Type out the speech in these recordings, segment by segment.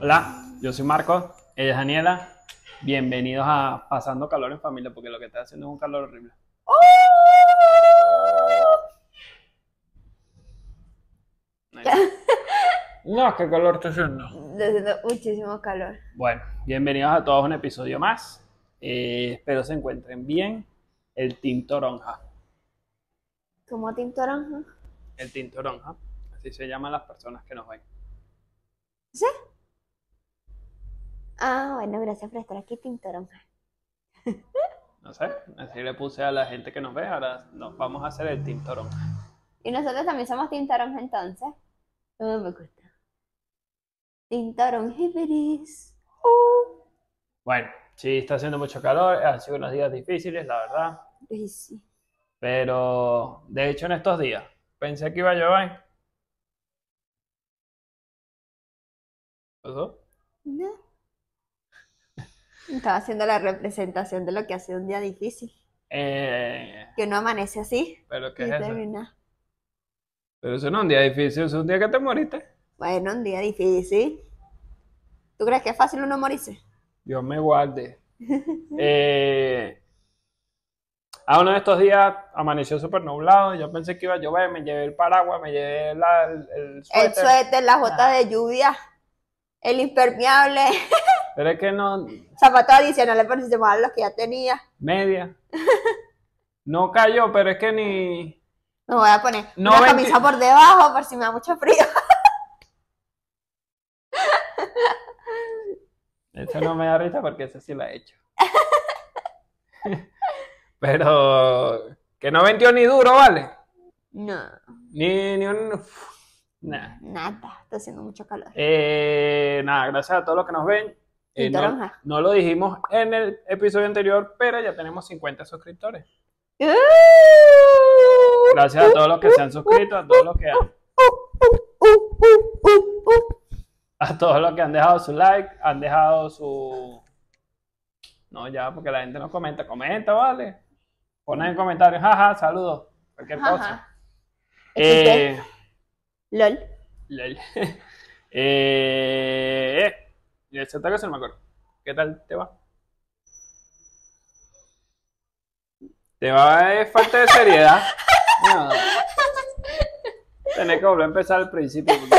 Hola, yo soy Marco, ella es Daniela. Bienvenidos a Pasando Calor en Familia, porque lo que está haciendo es un calor horrible. No, qué calor está haciendo. Está haciendo muchísimo calor. Bueno, bienvenidos a todos a un episodio más. Eh, espero se encuentren bien. El Team Toronja. ¿Cómo Team Toronja? El Team Toronja. Así se llaman las personas que nos ven. ¿Sí? Ah, bueno, gracias por estar aquí, Toronja. No sé, así le puse a la gente que nos ve. Ahora nos vamos a hacer el Toronja. Y nosotros también somos Toronja entonces. No me gusta. Team Toronjibiris. Uh. Bueno, sí, está haciendo mucho calor. Han sido unos días difíciles, la verdad. Ay, sí. Pero, de hecho, en estos días pensé que iba a llover. ¿Qué pasó? No. Estaba haciendo la representación de lo que ha sido un día difícil. Eh, Que uno amanece así ¿Pero qué y es eso? termina. Pero eso no es un día difícil, es un día que te moriste. Bueno, un día difícil. ¿Tú crees que es fácil uno morirse? Dios me guarde. Eh, a uno de estos días amaneció súper nublado. Yo pensé que iba a llover, me llevé el paraguas, me llevé la- el, el El suéter. suéter, las botas Ah. de lluvia, el impermeable, Pero es que no, zapatos adicionales por si se mojan los que ya tenía. media. No cayó, pero es que ni. Me voy a poner No, una veinti- camisa por debajo por si me da mucho frío. Eso no me da risa porque eso sí lo he hecho. Pero que no vendió ni duro, ¿vale? No, Ni, ni un. uf, nah. nada, está haciendo mucho calor. Eh, nada, gracias a todos los que nos ven. Eh, no, no lo dijimos en el episodio anterior, pero ya tenemos 50 suscriptores. Gracias a todos los que se han suscrito, a todos los que han, a todos los que han dejado su like, han dejado su. No, ya, porque la gente no comenta. Comenta, vale. Ponen en comentarios, jaja, saludos, cualquier cosa. Ajá. Eh, LOL. lol. eh, y ese otra cosa no me acuerdo. ¿Qué tal te va? ¿Te va de falta de seriedad? No. Tenés que volver a empezar al principio. ¿Estás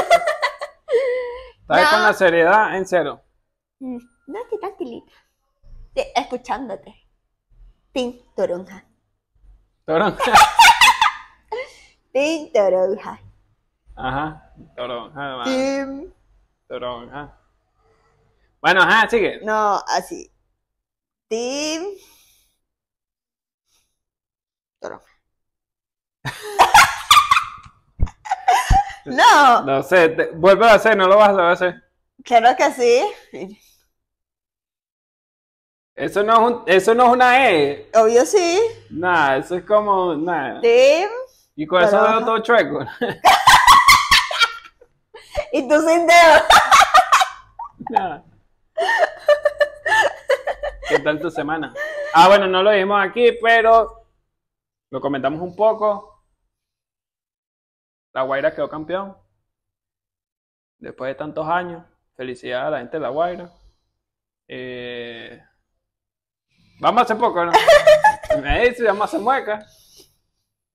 No. con la seriedad en cero? Mm, No, estoy tranquilita. Escuchándote. Team Toronja. Toronja. Team Toronja. Ajá. Toronja. man. Team. Toronja. Bueno, ajá, sigue. No, así. Team. Toronja. no, No sé, te- vuelve a hacer, no lo vas a hacer. claro que sí. Eso no es, un, eso no es una E. Obvio sí. Nada, eso es como. Team. Y con eso veo todo chueco. Y tú sin dedo. Nada. ¿Qué tal tu semana? Ah, bueno, no lo dijimos aquí, pero lo comentamos un poco. La Guaira quedó campeón. Después de tantos años. Felicidades a la gente de La Guaira. Eh, Vamos a hacer poco, ¿no? Me dice, vamos a hacer muecas.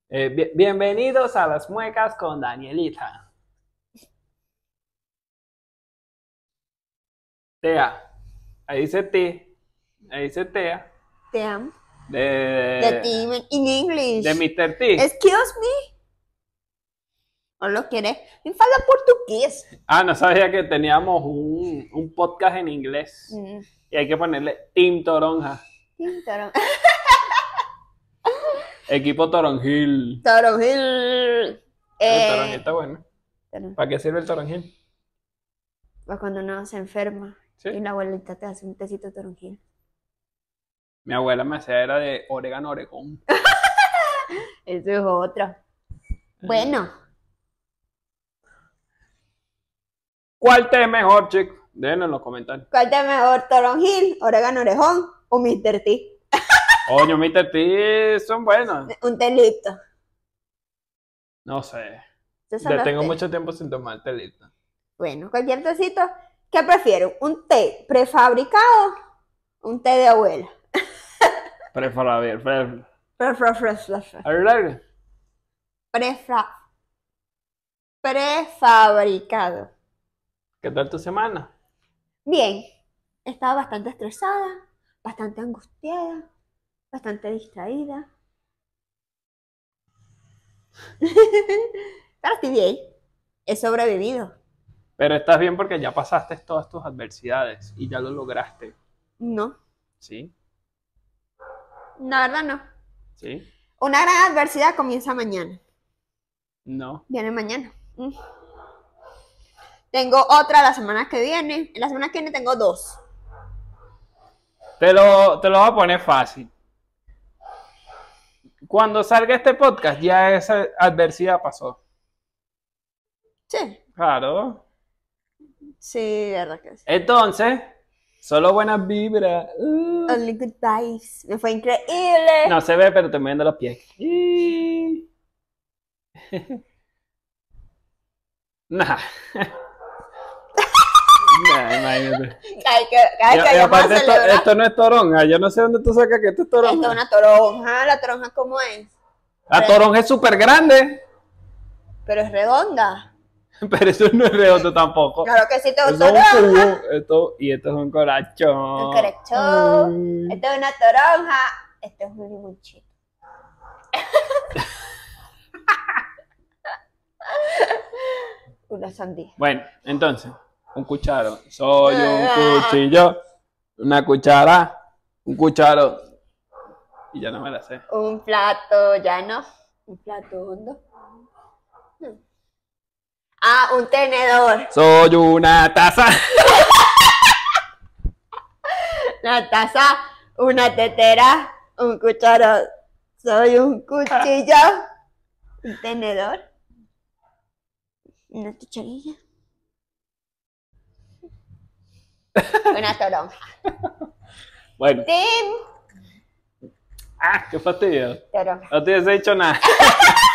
Eh, bi- bienvenidos a las muecas con Danielita. Tea. Ahí dice T. Ahí dice Tea. Te amo. De, De team in English. de Mr. T. Excuse me. ¿O lo quieres? Me fala portugués. Ah, no sabía que teníamos un, un podcast en inglés. Mm, Y hay que ponerle Team Toronja. Toron- Equipo Toronjil. Toronjil. El Eh, Toronjil está bueno. ¿Para qué sirve el Toronjil? pues cuando uno se enferma Sí. y la abuelita te hace un tecito de toronjil. Mi abuela me hacía era de orégano oregón. Eso es otro. Bueno, ¿Cuál té es mejor, chicos? Déjenlo en los comentarios. ¿cuál te mejor? ¿Toronjil, orégano orejón o Mr. T? Coño, Mr. T son buenos. Un té lipto. No sé. Ya tengo mucho tiempo sin tomar telita. Bueno, cualquier tecito. ¿Qué prefiero? ¿Un té prefabricado? ¿Un té de abuela? Prefera ver, pre- Pre- pre- pre- pre- pre- a ver, Prefra- prefabricado. ¿Qué tal tu semana? Bien, estaba bastante estresada, bastante angustiada, bastante distraída. Pero estoy bien, he sobrevivido. Pero estás bien porque ya pasaste todas tus adversidades y ya lo lograste. No, ¿Sí? la verdad no. ¿Sí? Una gran adversidad comienza mañana. No. Viene mañana. Mm. Tengo otra la semana que viene. La semana que viene tengo dos. Te lo, te lo voy a poner fácil. Cuando salga este podcast, ya esa adversidad pasó. Sí, Claro. sí, verdad que sí. Entonces, solo buenas vibras. Uh. Only good vibes. Me fue increíble. No se ve, pero te moviendo los pies. Nah. Nah, imagínate. Que, Y- aparte esto, no es toronja. Yo no sé dónde tú sacas que esto es esto es toronja. una toronja. La toronja, ¿cómo es? La toronja es súper grande. Pero es redonda. Pero eso no es redondo tampoco. Claro que sí, te gusta es un toronja. Esto, y esto es un corachón. Un corachón. Ay. Esto es una toronja. Esto es un limonchito. una sandía. Bueno, entonces, un cucharo. Soy un Ah. cuchillo. Una cuchara. Un cucharo. Y ya no me la sé. Un plato llano. Un plato hondo. No. Ah, un tenedor. Soy una taza. Una taza. Una tetera. Un cucharo. Soy un cuchillo. Un tenedor. Una cucharilla. Una toronja. Bueno, Tim. ah, qué fastidio. Toronja. No te hubiese dicho nada.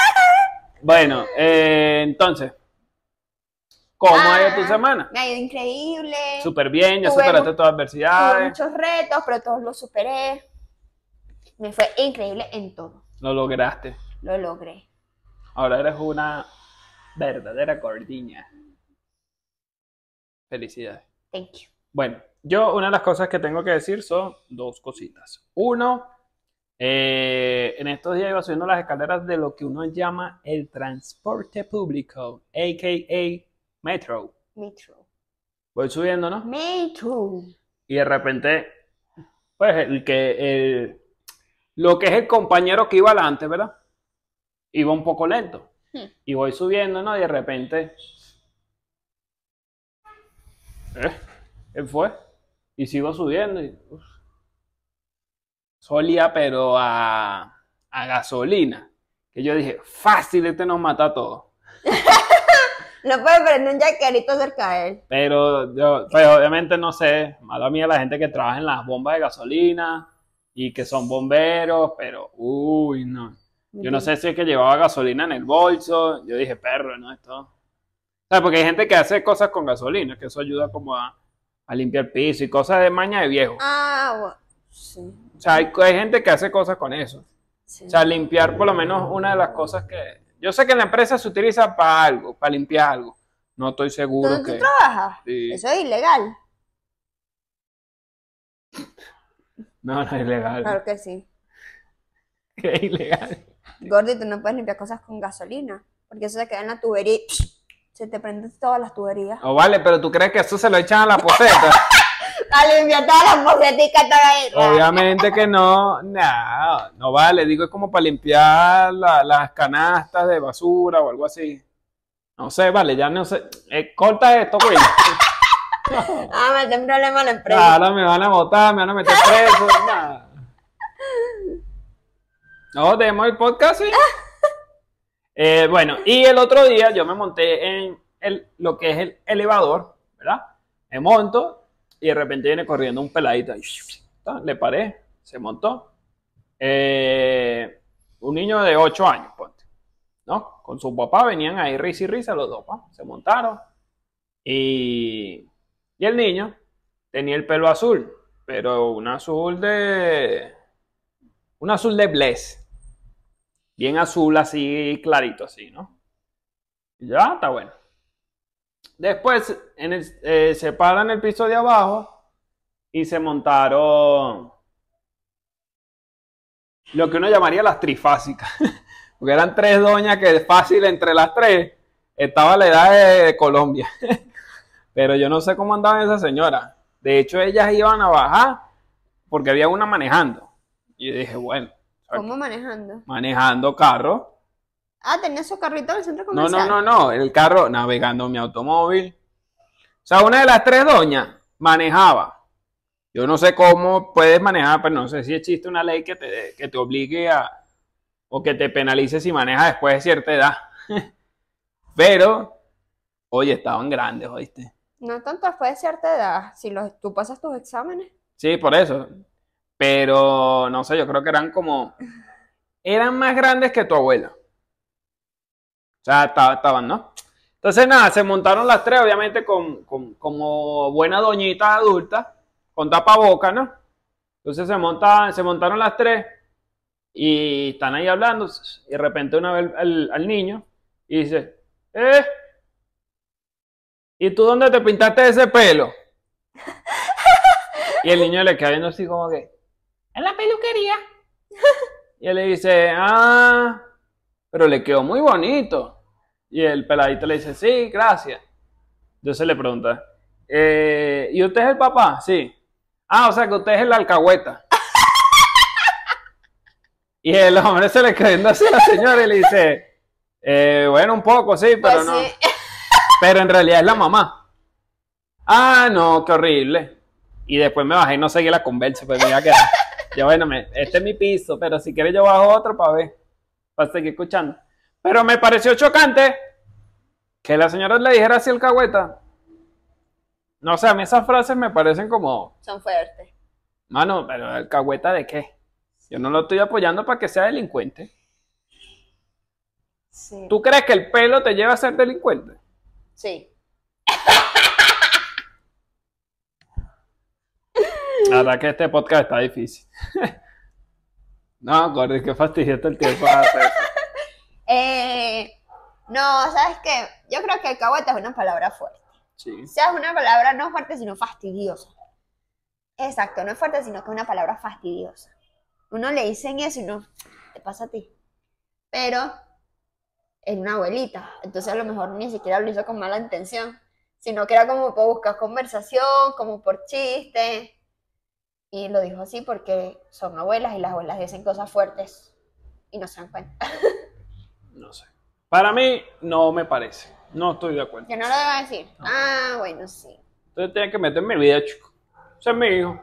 bueno, eh, entonces, ¿cómo ha ido tu Ah, semana? Me ha ido increíble. Súper bien, ya superaste todas las adversidades. muchos retos, pero todos los superé. Me fue increíble en todo. Lo lograste. Lo logré. Ahora eres una verdadera gordiña. Felicidades. Thank you. Bueno, yo una de las cosas que tengo que decir son dos cositas. Uno, eh, en estos días iba subiendo las escaleras de lo que uno llama el transporte público, a.k.a. metro. Metro. Voy subiendo, ¿no? Metro. Y de repente, pues el que, el, lo que es el compañero que iba adelante, ¿verdad? Iba un poco lento. Hmm. Y voy subiendo, ¿no? Y de repente, ¿eh? ¿Qué fue? Y sigo subiendo y, uf. Solía, pero a, a gasolina. Que yo dije, fácil, este nos mata a todos. No puede prender un jaquerito cerca de él. Pero yo, pues obviamente no sé, mala mía la gente que trabaja en las bombas de gasolina y que son bomberos, pero uy, no. Yo no sé si es que llevaba gasolina en el bolso. Yo dije, perro, ¿no? Esto. O sea, porque hay gente que hace cosas con gasolina, que eso ayuda como a, a limpiar piso y cosas de maña de viejo. Ah, bueno. Sí. O sea, hay, hay gente que hace cosas con eso. sí. O sea, limpiar por lo menos una de las cosas que... Yo sé que en la empresa se utiliza para algo, para limpiar algo. No estoy seguro ¿Dónde que... tú trabajas? Sí. Eso es ilegal. No, no es ilegal. Claro que sí. Que es ilegal. Gordy, tú no puedes limpiar cosas con gasolina. Porque eso se queda en la tubería y se te prenden todas las tuberías. O vale, pero tú crees que eso se lo echan a la poseta. A limpiar todas las poseticas todas. Obviamente que no, no, no vale. Digo, es como para limpiar la- las canastas de basura o algo así. No sé, vale, ya no sé. Eh, corta esto, güey. Ah, me ten problema a la empresa. Ahora me van a botar, me van a meter preso. nada. No, demos el podcast, sí. Eh, bueno, y el otro día yo me monté en el, lo que es el elevador, ¿verdad? Me monto y de repente viene corriendo un peladito. Le paré, se montó. Eh, un niño de 8 años, ponte. ¿no? Con su papá venían ahí risa y risa los dos, pa, se montaron. Y, y el niño tenía el pelo azul, pero un azul de... Un azul de bless. Bien azul, así clarito, así, ¿no? Ya, está bueno. Después eh, se paran el piso de abajo y se montaron lo que uno llamaría las trifásicas. Porque eran tres doñas que fácil entre las tres estaba la edad de, Colombia. Pero yo no sé cómo andaban esas señoras. De hecho, ellas iban a bajar porque había una manejando. Y dije, bueno, ¿Cómo manejando? manejando carro. Ah, tenía su carrito en el centro No, comercial. no, no, no, el carro navegando mi automóvil. O sea, una de las tres doñas manejaba. Yo no sé cómo puedes manejar, pero no sé si existe una ley que te, que te obligue a o que te penalice si manejas después de cierta edad. Pero, oye, estaban grandes, ¿oíste? No tanto después de cierta edad. Si los, tú pasas tus exámenes. Sí, por eso. Pero, no sé, yo creo que eran como... Eran más grandes que tu abuela. O sea, esta- estaban, ¿no? Entonces, nada, se montaron las tres, obviamente, con, con- como buena doñita adulta, con tapaboca, ¿no? Entonces se, monta, se montaron las tres y están ahí hablando. Y de repente una vez al, al niño y dice, ¿eh? ¿Y tú dónde te pintaste ese pelo? Y el niño le queda viendo así como que, en la peluquería. Y él le dice, ah, pero le quedó muy bonito. Y el peladito le dice, sí, gracias. Entonces le pregunta, "Eh, ¿y usted es el papá? Sí. Ah, o sea que usted es el alcahueta. Y el hombre se le viendo así a la señora y le dice, "Eh, bueno, un poco, sí, pero Pues no. sí. Pero en realidad es la mamá. Ah, no, qué horrible. Y después me bajé y no seguí la conversa, pues me iba a quedar. Yo, bueno, me- este es mi piso, pero si quieres yo bajo otro para ver, para seguir escuchando. Pero me pareció chocante que la señora le dijera así el cagüeta. No sé, a mí esas frases me parecen como, Son fuertes. mano, pero el cagüeta de qué? Yo no lo estoy apoyando para que sea delincuente. Sí. ¿Tú crees que el pelo te lleva a ser delincuente? Sí. La verdad que este podcast está difícil. no, Gordy, qué fastidioso el tiempo. para. Eh, no, ¿sabes qué? Yo creo que alcahueta es una palabra fuerte. Sí. O sea, es una palabra no fuerte, sino fastidiosa. Exacto, no es fuerte, sino que es una palabra fastidiosa. Uno le dicen eso y no, te pasa a ti. Pero es una abuelita, entonces a lo mejor ni siquiera lo hizo con mala intención, sino que era como por buscar conversación, como por chiste. Y lo dijo así porque son abuelas y las abuelas dicen cosas fuertes y no se dan cuenta. No sé. Para mí, no me parece. No estoy de acuerdo. Que no lo deba decir. Ah, bueno, sí. Entonces tiene que meter en mi vida, chico. Ese es mi hijo.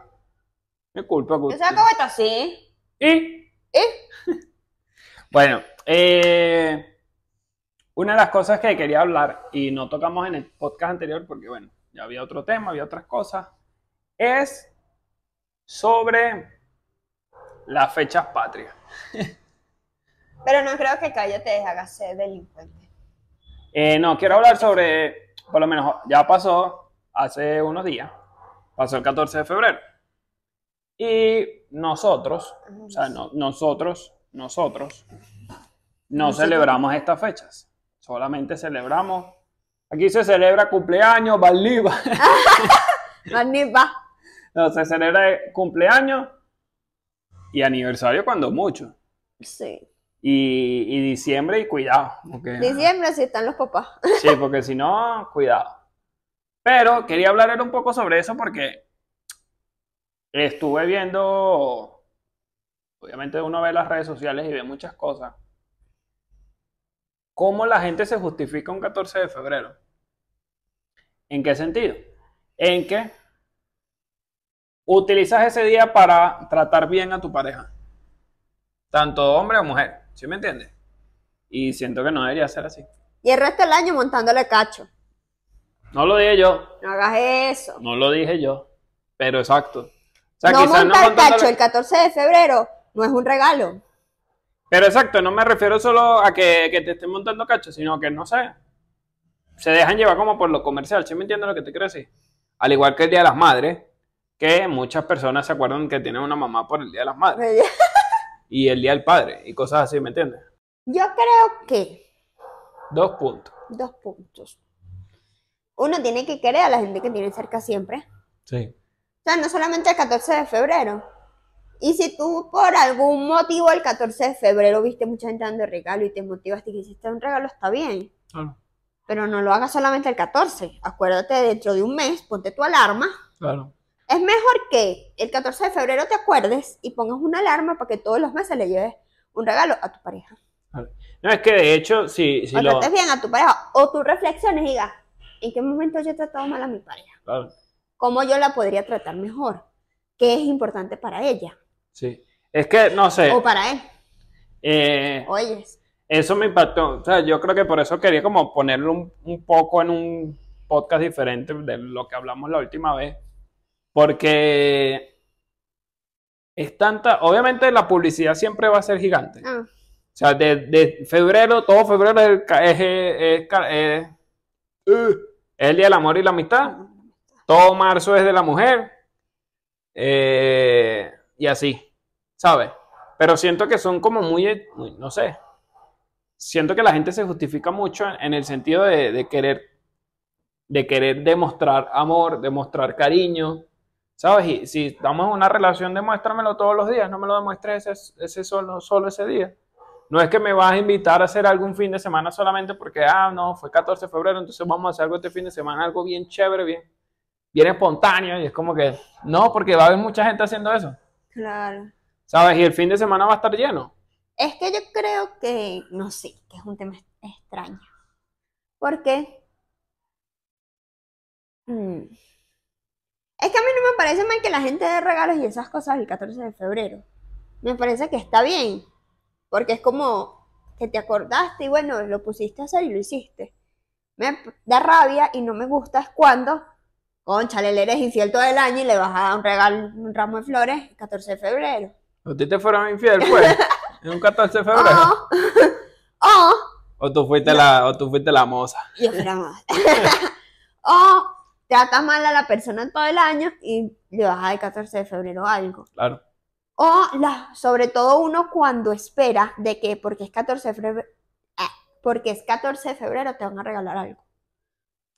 Mi culpa. Yo culpa. soy alcahueta, sí. Y, ¿Eh? bueno, eh, una de las cosas que quería hablar, y no tocamos en el podcast anterior, porque bueno, ya había otro tema, había otras cosas, es sobre las fechas patrias. Pero no creo que Cayo te haga ser delincuente. Eh, no, quiero hablar sobre, por lo menos ya pasó hace unos días, pasó el 14 de febrero. Y nosotros, o sea, no- nosotros, nosotros, no celebramos estas fechas. Solamente celebramos, aquí se celebra cumpleaños, Valiva, Magnifa. no, se celebra cumpleaños y aniversario cuando mucho. Sí. Y, y diciembre y cuidado. porque- Diciembre sí están los papás. Sí, porque si no, cuidado. Pero quería hablar un poco sobre eso porque estuve viendo, obviamente uno ve las redes sociales y ve muchas cosas. ¿Cómo la gente se justifica un 14 de febrero? ¿En qué sentido? En que utilizas ese día para tratar bien a tu pareja. Tanto hombre o mujer, ¿sí me entiendes? Y siento que no debería ser así. Y el resto del año montándole cacho. No lo dije yo, No hagas eso. No lo dije yo, pero exacto. O sea, no montar montándole- cacho el 14 de febrero no es un regalo. Pero exacto, no me refiero solo a que, que te estén montando cacho, sino que no sé. Se dejan llevar como por lo comercial, ¿sí me entiendes lo que te quiero decir? Al igual que el Día de las Madres, que muchas personas se acuerdan que tienen una mamá por el Día de las Madres y el Día del Padre y cosas así, ¿me entiendes? Yo creo que Dos puntos. dos puntos. Uno tiene que querer a la gente que tiene cerca siempre. Sí. O sea, no solamente el 14 de febrero. Y si tú por algún motivo el 14 de febrero viste mucha gente dando regalo y te motivaste y quisiste un regalo, está bien. Claro. Pero no lo hagas solamente el 14. Acuérdate, dentro de un mes, ponte tu alarma. Claro. Es mejor que el 14 de febrero te acuerdes y pongas una alarma para que todos los meses le lleves un regalo a tu pareja. No, es que de hecho, si, si o lo. trates bien a tu pareja. O tú reflexiones y digas, ¿en qué momento yo he tratado mal a mi pareja? Claro, ¿Cómo yo la podría tratar mejor? ¿Qué es importante para ella? sí. Es que, no sé. O para él. eh, Oyes. Eso me impactó. O sea, yo creo que por eso quería como ponerlo un, un poco en un podcast diferente de lo que hablamos la última vez. Porque es tanta. Obviamente la publicidad siempre va a ser gigante. Ah, O sea, de, de febrero, todo febrero es, es, es- es- es el Día del Amor y la Amistad. Todo marzo es de la mujer. eh, y así, ¿sabes? Pero siento que son como muy, muy- no sé. Siento que la gente se justifica mucho en, en el sentido de, de querer, de querer demostrar amor, demostrar cariño, ¿sabes? Y si estamos en una relación, demuéstramelo todos los días, no me lo demuestres ese, ese solo, solo ese día. No es que me vas a invitar a hacer algún fin de semana solamente porque, ah, no, fue 14 de febrero, entonces vamos a hacer algo este fin de semana, algo bien chévere, bien, bien espontáneo. Y es como que, no, porque va a haber mucha gente haciendo eso, claro. ¿sabes? Y el fin de semana va a estar lleno. Es que yo creo que, no sé, que es un tema extraño. Porque mm, es que a mí no me parece mal que la gente dé regalos y esas cosas el 14 de febrero. Me parece que está bien. Porque es como que te acordaste y bueno, lo pusiste a hacer y lo hiciste. Me da rabia y no me gusta es cuando, conchale, le eres infiel todo el año y le vas a dar un regalo, un ramo de flores el 14 de febrero. ¿A ti te fueron infiel, pues? En un 14 de febrero. Oh, oh, O tú fuiste la, o tú fuiste la moza. Yo fuera más. o tratas mal a la persona todo el año y le vas a dar el 14 de febrero algo. Claro. O la, sobre todo uno cuando espera de que porque es 14 de febrero, porque es 14 de febrero te van a regalar algo.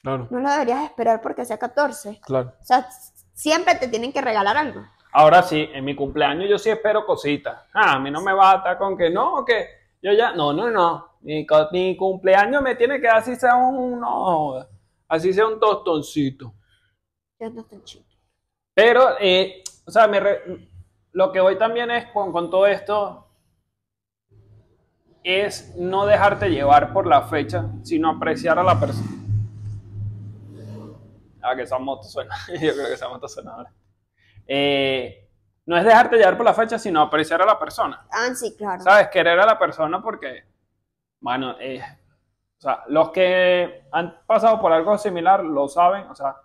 Claro, No lo deberías esperar porque sea 14. claro. O sea, siempre te tienen que regalar algo. Ahora sí, en mi cumpleaños yo sí espero cositas. Ah, a mí no me va a estar con que no, que yo ya, no, no, no. Mi, cumpleaños me tiene que dar así sea un, no, así sea un tostoncito. Estoy chido. Pero, eh, o sea, me re- lo que voy también es con, con todo esto es no dejarte llevar por la fecha, sino apreciar a la persona. Ah, que esa moto suena. Yo creo que esa moto suena ahora. Eh, no es dejarte llevar por la fecha, sino apreciar a la persona. Ah, sí, claro. ¿Sabes? Querer a la persona porque, bueno, eh, o sea, los que han pasado por algo similar lo saben, o sea,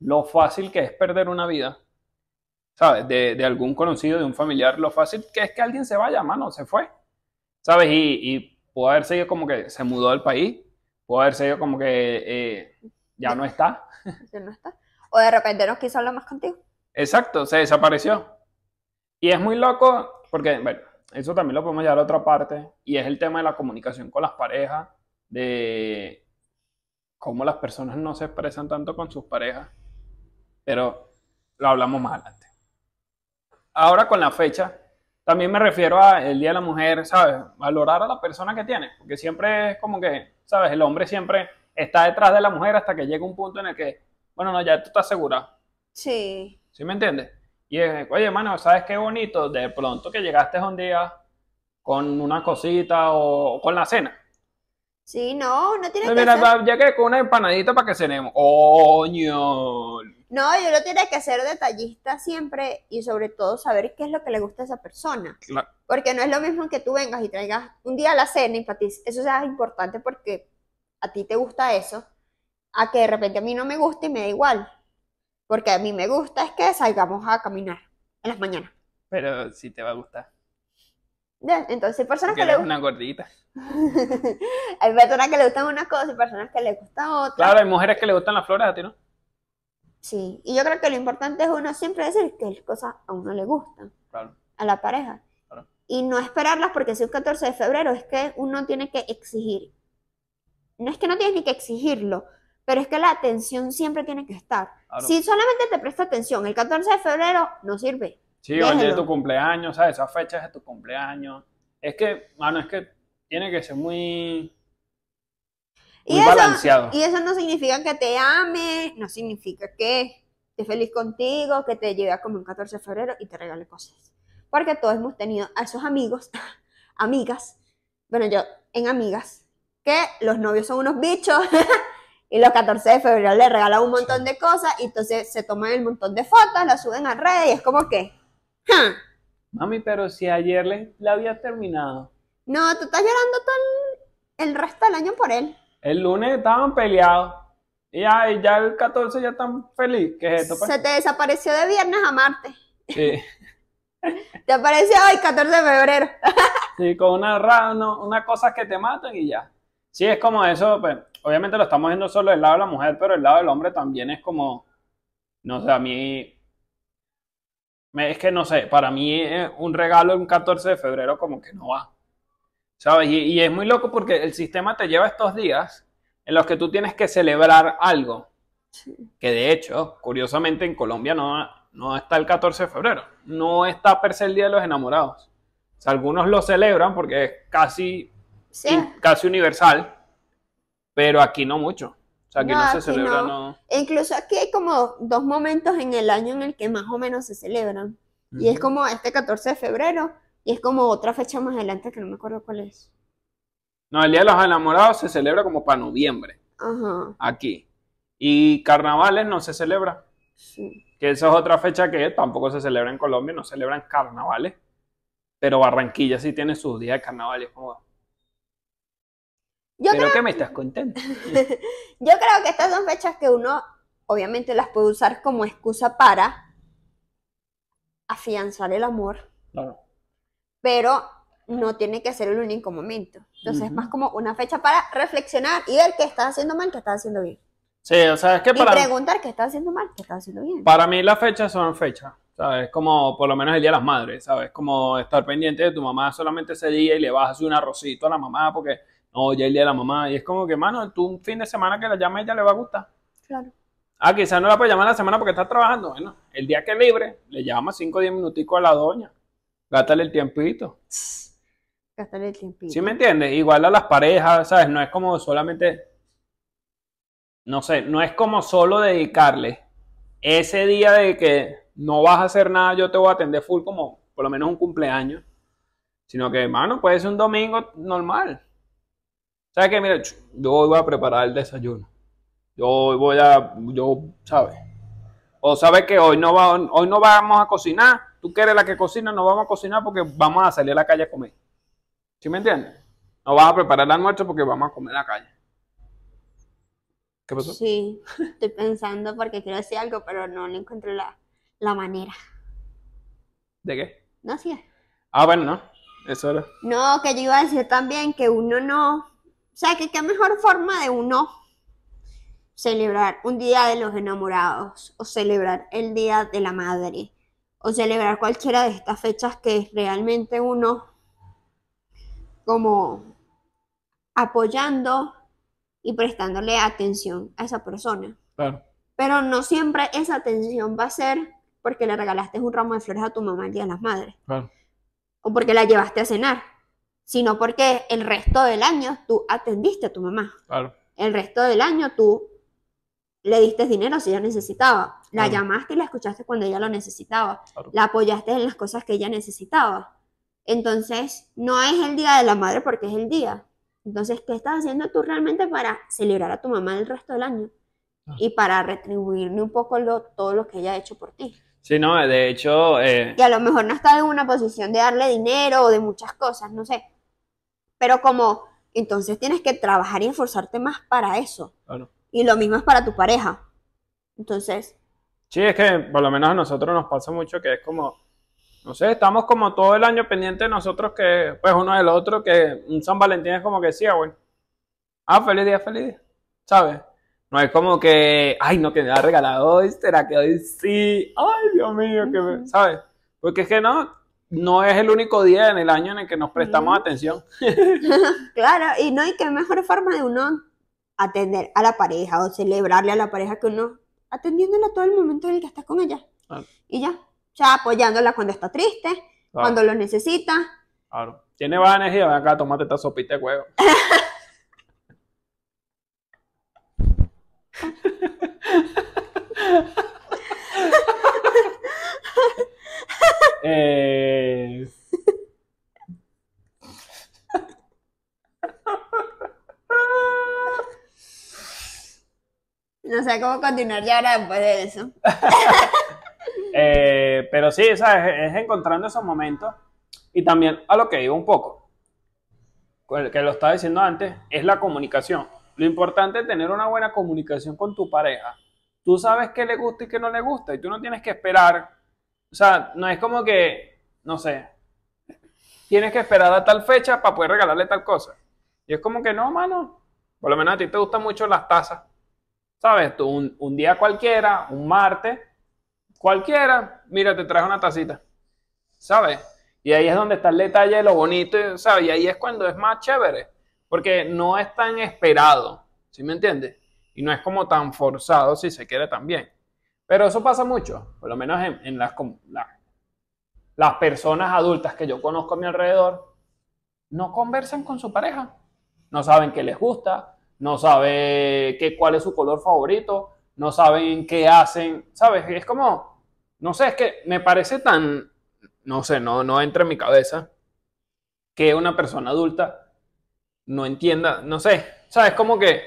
lo fácil que es perder una vida, ¿sabes? De, de algún conocido, de un familiar, lo fácil que es que alguien se vaya, mano, se fue, ¿sabes? Y, y pudo haber sido como que se mudó del país, pudo haber sido como que eh, ya no está. Ya no está. O de repente no quiso hablar más contigo. Exacto, se desapareció. Y es muy loco porque, bueno, eso también lo podemos llevar a otra parte, y es el tema de la comunicación con las parejas, de cómo las personas no se expresan tanto con sus parejas, pero lo hablamos más adelante. Ahora con la fecha, también me refiero a el Día de la Mujer, ¿sabes? Valorar a la persona que tiene, porque siempre es como que, ¿sabes? El hombre siempre está detrás de la mujer hasta que llega un punto en el que, bueno, no, ya tú estás segura, Sí. ¿Sí me entiendes? Y es, oye, hermano, ¿sabes qué bonito? De pronto que llegaste un día con una cosita o con la cena. Sí, no, no tiene que mira, ser. va, llegué con una empanadita para que cenemos. ¡Coño! No, yo lo tiene que ser detallista siempre y sobre todo saber qué es lo que le gusta a esa persona. Claro, Porque no es lo mismo que tú vengas y traigas un día a la cena y para ti eso sea importante porque a ti te gusta eso, a que de repente a mí no me gusta y me da igual. Porque a mí me gusta es que salgamos a caminar en las mañanas. pero sí te va a gustar. Entonces hay personas Que que le gustan, una gordita. hay personas que le gustan una cosa y personas que le gustan otra. Claro, hay mujeres que le gustan las flores, a ti no. Sí, y yo creo que lo importante es uno siempre decir que las cosas a uno le gustan, Claro. a la pareja. Claro. Y no esperarlas porque si es 14 de febrero, es que uno tiene que exigir. No es que no tienes ni que exigirlo, pero es que la atención siempre tiene que estar. Claro. Si solamente te presta atención el 14 de febrero, no sirve. Sí, Déjelo. tu cumpleaños, ¿sabes? Esas fechas de tu cumpleaños. Es que, mano, es que tiene que ser muy, Y muy eso, balanceado. y eso no significa que te ame, no significa que esté feliz contigo, que te lleve a comer un 14 de febrero y te regale cosas. Porque todos hemos tenido a esos amigos, amigas, bueno, yo en amigas, que los novios son unos bichos y los 14 de febrero le regalan un montón de cosas y entonces se toman el montón de fotos, las suben a redes y es como que, "Ja, Mami, pero si ayer le, la había terminado. no, tú estás llorando todo el, el resto del año por él. El lunes estaban peleados. Y ya, y ya el 14 ya están feliz. ¿Qué es esto? pues? Se te desapareció de viernes a martes. Sí, Te apareció hoy, 14 de febrero. sí, con una, ra- no- una cosa que te matan y ya. Sí, es como eso, pues, obviamente lo estamos viendo solo del lado de la mujer, pero el lado del hombre también es como, no sé, a mí, es que no sé, para mí un regalo un 14 de febrero como que no va. ¿Sabes? Y, y es muy loco porque el sistema te lleva estos días en los que tú tienes que celebrar algo. Que de hecho, curiosamente en Colombia no, no está el 14 de febrero. No está per se el Día de los Enamorados. O sea, algunos lo celebran porque es casi, Sí. in- casi universal, pero aquí no mucho. O sea, aquí no, No, se celebra, no. no. E incluso aquí hay como dos momentos en el año en el que más o menos se celebran. Y es como este 14 de febrero y es como otra fecha más adelante que no me acuerdo cuál es. No, el Día de los Enamorados se celebra como para noviembre, Ajá, aquí. Y carnavales no se celebra. sí. Que esa es otra fecha que tampoco se celebra en Colombia, no celebran carnavales. Pero Barranquilla sí tiene sus días de carnavales. Como, Yo ¿Pero creo, qué me estás contando? yo creo que estas son fechas que uno obviamente las puede usar como excusa para afianzar el amor, Claro. pero no tiene que ser el único momento. Entonces es Ujú. más como una fecha para reflexionar y ver qué estás haciendo mal, qué estás haciendo bien. Sí, o sea, es que Y para, preguntar qué estás haciendo mal, qué estás haciendo bien. para mí las fechas son fechas. ¿Sabes? Como por lo menos el Día de las Madres, ¿sabes? Como estar pendiente de tu mamá solamente ese día y le vas a hacer un arrocito a la mamá porque no, ya el Día de la Mamá. Y es como que, mano, tú un fin de semana que la llame a ella le va a gustar. Claro. Ah, quizás no la puedes llamar la semana porque está trabajando. Bueno, el día que es libre, le llama 5 o 10 minuticos a la doña. Gátale el tiempito. Gastar el tiempito. ¿Sí me entiendes? Igual a las parejas, ¿sabes? No es como solamente. No sé, no es como solo dedicarle ese día de que no vas a hacer nada, yo te voy a atender full como por lo menos un cumpleaños. Sino que, hermano, puede ser un domingo normal. ¿Sabes qué? Mira, yo hoy voy a preparar el desayuno. Yo hoy voy a. Yo, ¿sabes? O sabes que hoy no, va, hoy no vamos a cocinar. Tú que eres la que cocina, no vamos a cocinar porque vamos a salir a la calle a comer. ¿Sí me entiendes? No vas a preparar el almuerzo porque vamos a comer en la calle. ¿Qué pasó? Sí, estoy pensando porque quiero decir algo, pero no le encuentro la, la manera. ¿De qué? No, sí. Ah, bueno, no. Eso era. No, que yo iba a decir también que uno no. O sea, que qué mejor forma de uno celebrar un día de los enamorados, o celebrar el día de la madre, o celebrar cualquiera de estas fechas que realmente uno como apoyando y prestándole atención a esa persona. Claro. Pero no siempre esa atención va a ser porque le regalaste un ramo de flores a tu mamá el Día de las Madres Claro. o porque la llevaste a cenar, sino porque el resto del año tú atendiste a tu mamá. Claro. El resto del año tú le diste dinero si ella necesitaba. La Claro. llamaste y la escuchaste cuando ella lo necesitaba. Claro. La apoyaste en las cosas que ella necesitaba. Entonces, no es el día de la madre porque es el día. Entonces, ¿qué estás haciendo tú realmente para celebrar a tu mamá el resto del año? Ah. Y para retribuirle un poco lo- todo lo que ella ha hecho por ti. Sí, no, de hecho, eh, Y a lo mejor no estás en una posición de darle dinero o de muchas cosas, no sé. Pero como, entonces tienes que trabajar y esforzarte más para eso. claro. Y lo mismo es para tu pareja. Entonces, Sí, es que por lo menos a nosotros nos pasa mucho que es como, No sé, estamos como todo el año pendientes de nosotros que, pues uno del otro, que un San Valentín es como que sí, ah, bueno. Ah, feliz día, feliz día. ¿Sabes? No es como que, ay, no, que me ha regalado hoy, será que hoy sí. Ay, Dios mío, que me, ¿sabes? Porque es que no, no es el único día en el año en el que nos prestamos atención. Claro, y no hay que mejor forma de uno atender a la pareja o celebrarle a la pareja que uno atendiéndola todo el momento en el que está con ella. Claro. Y ya. O sea, apoyándola cuando está triste, cuando lo necesita. Claro. Tiene baja energía, ven acá, tomate esta sopita de huevo. eh, No sé cómo continuar ya ahora después de eso. eh, pero sí, ¿sabes? Es encontrando esos momentos. Y también a lo que digo un poco, que lo estaba diciendo antes, es la comunicación. Lo importante es tener una buena comunicación con tu pareja. Tú sabes qué le gusta y qué no le gusta, y tú no tienes que esperar. O sea, no es como que, no sé, tienes que esperar a tal fecha para poder regalarle tal cosa. Y es como que no, mano. Por lo menos a ti te gustan mucho las tazas. ¿Sabes? Tú un, día cualquiera, un martes, cualquiera, mira, te traes una tacita. ¿Sabes? Y ahí es donde está el detalle de lo bonito, ¿sabes? Y ahí es cuando es más chévere. Porque no es tan esperado, ¿sí me entiendes? Y no es como tan forzado si se quiere también. Pero eso pasa mucho, por lo menos en, las, la- las personas adultas que yo conozco a mi alrededor, no conversan con su pareja. No saben qué les gusta, no saben qué, cuál es su color favorito, no saben qué hacen, ¿sabes? Es como, no sé, es que me parece tan, no sé, no, no entra en mi cabeza que una persona adulta no entienda, no sé, ¿sabes? Como que,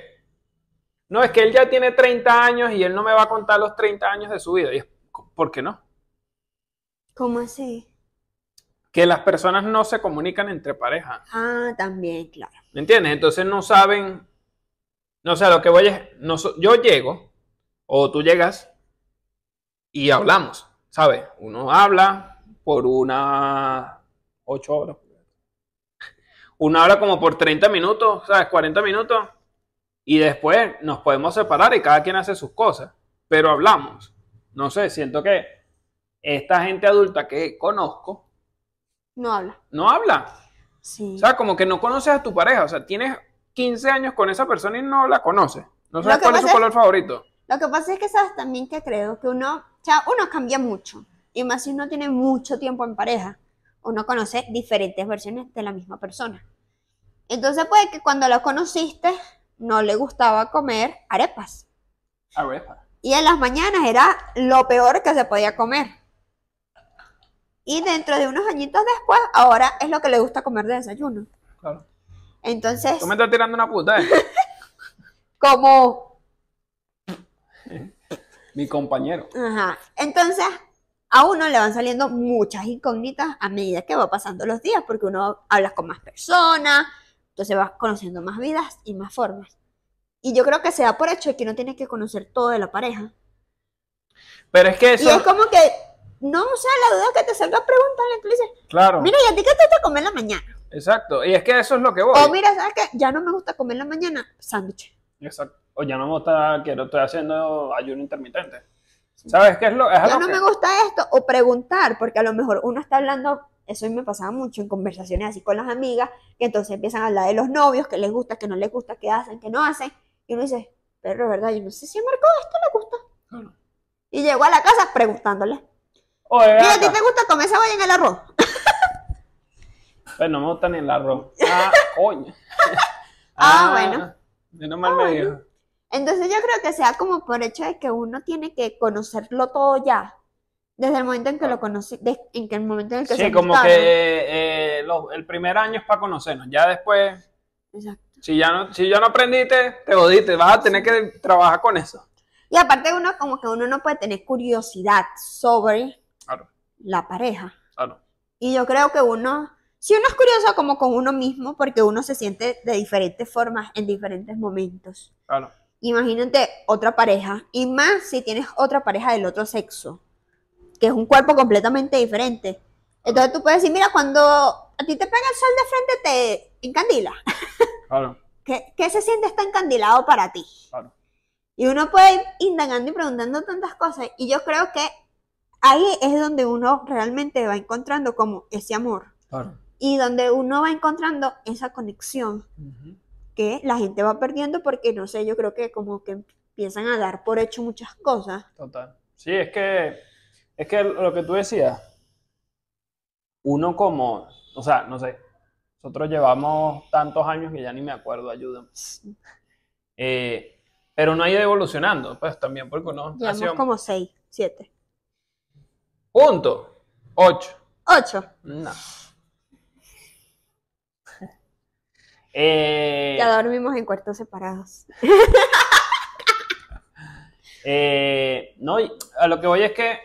no, es que él ya tiene 30 años y él no me va a contar los 30 años de su vida. Y es, ¿por qué no? ¿Cómo así? Que las personas no se comunican entre parejas. Ah, también, claro. ¿Me entiendes? Entonces no saben, no sé, lo que voy es, no yo llego, o tú llegas, y hablamos, ¿sabes? Uno habla por unas 8 horas. Uno habla como por 30 minutos, ¿sabes? 40 minutos, y después nos podemos separar y cada quien hace sus cosas, pero hablamos. No sé, siento que esta gente adulta que conozco No habla. no habla. Sí. O sea, como que no conoces a tu pareja. O sea, tienes 15 años con esa persona y no la conoces. No sabes cuál es su es- color favorito. Lo que pasa es que sabes también que creo que uno, o sea, uno cambia mucho. Y más si uno tiene mucho tiempo en pareja. Uno conoce diferentes versiones de la misma persona. Entonces puede que cuando la conociste no le gustaba comer arepas. A ver. Y en las mañanas era lo peor que se podía comer. Y dentro de unos añitos después, ahora es lo que le gusta comer de desayuno. Claro. Entonces, Tú me estás tirando una puta, ¿eh? como Mi compañero. Ajá. Entonces, a uno le van saliendo muchas incógnitas a medida que va pasando los días, porque uno habla con más personas, entonces vas conociendo más vidas y más formas. Y yo creo que se da por hecho de que uno tiene que conocer todo de la pareja. Pero es que Y eso. es como que, no, o sea, la duda que te salga preguntarle, tú le dices, Claro. mira, ¿y a ti qué te gusta comer en la mañana? Exacto. Y es que eso es lo que voy. O mira, ¿sabes qué? Ya no me gusta comer en la mañana, sándwich. Exacto. O ya no me gusta, quiero, estoy haciendo ayuno intermitente. ¿Sabes qué es lo, es Ya lo no que- me gusta esto, o preguntar, porque a lo mejor uno está hablando, eso a mí me pasaba mucho en conversaciones así con las amigas, que entonces empiezan a hablar de los novios, que les gusta, que no les gusta, que hacen, que no hacen, y uno dice, pero verdad, yo no sé si a Marco esto le gusta. Claro. Y llegó a la casa preguntándole, Oye, mira, ¿a ti te gusta comer cebolla en el arroz? Pues no me gusta ni el arroz. Ah, coño. Ah, bueno. Menos mal Ah, me bueno. dijo. Entonces yo creo que sea como por hecho de que uno tiene que conocerlo todo ya, desde el momento en que lo conocí, en que el momento en el que se Sí, como gustaron. que eh, lo- el primer año es para conocernos. Ya después, Exacto. si ya no, si ya no aprendiste, te jodiste. Vas a tener que trabajar con eso. Y aparte uno como que uno no puede tener curiosidad sobre Claro, la pareja. claro. Y yo creo que uno, si uno es curioso como con uno mismo, porque uno se siente de diferentes formas en diferentes momentos. Claro. Imagínate otra pareja, y más si tienes otra pareja del otro sexo, que es un cuerpo completamente diferente. Entonces tú puedes decir, mira, cuando a ti te pega el sol de frente, te encandila. Claro, ¿Qué, qué se siente estar encandilado para ti? claro. Y uno puede ir indagando y preguntando tantas cosas. Y yo creo que ahí es donde uno realmente va encontrando como ese amor. Claro. Y donde uno va encontrando esa conexión Ujú. que la gente va perdiendo porque, no sé, yo creo que como que empiezan a dar por hecho muchas cosas. Total. Sí, es que, es que lo que tú decías, uno como, o sea, no sé, nosotros llevamos tantos años que ya ni me acuerdo, ayúdame. Eh, pero uno ha ido evolucionando, pues también porque uno Llevamos nació como seis, siete, punto, ocho, ocho. no. Eh, Ya dormimos en cuartos separados. Eh, no, y a lo que voy es que,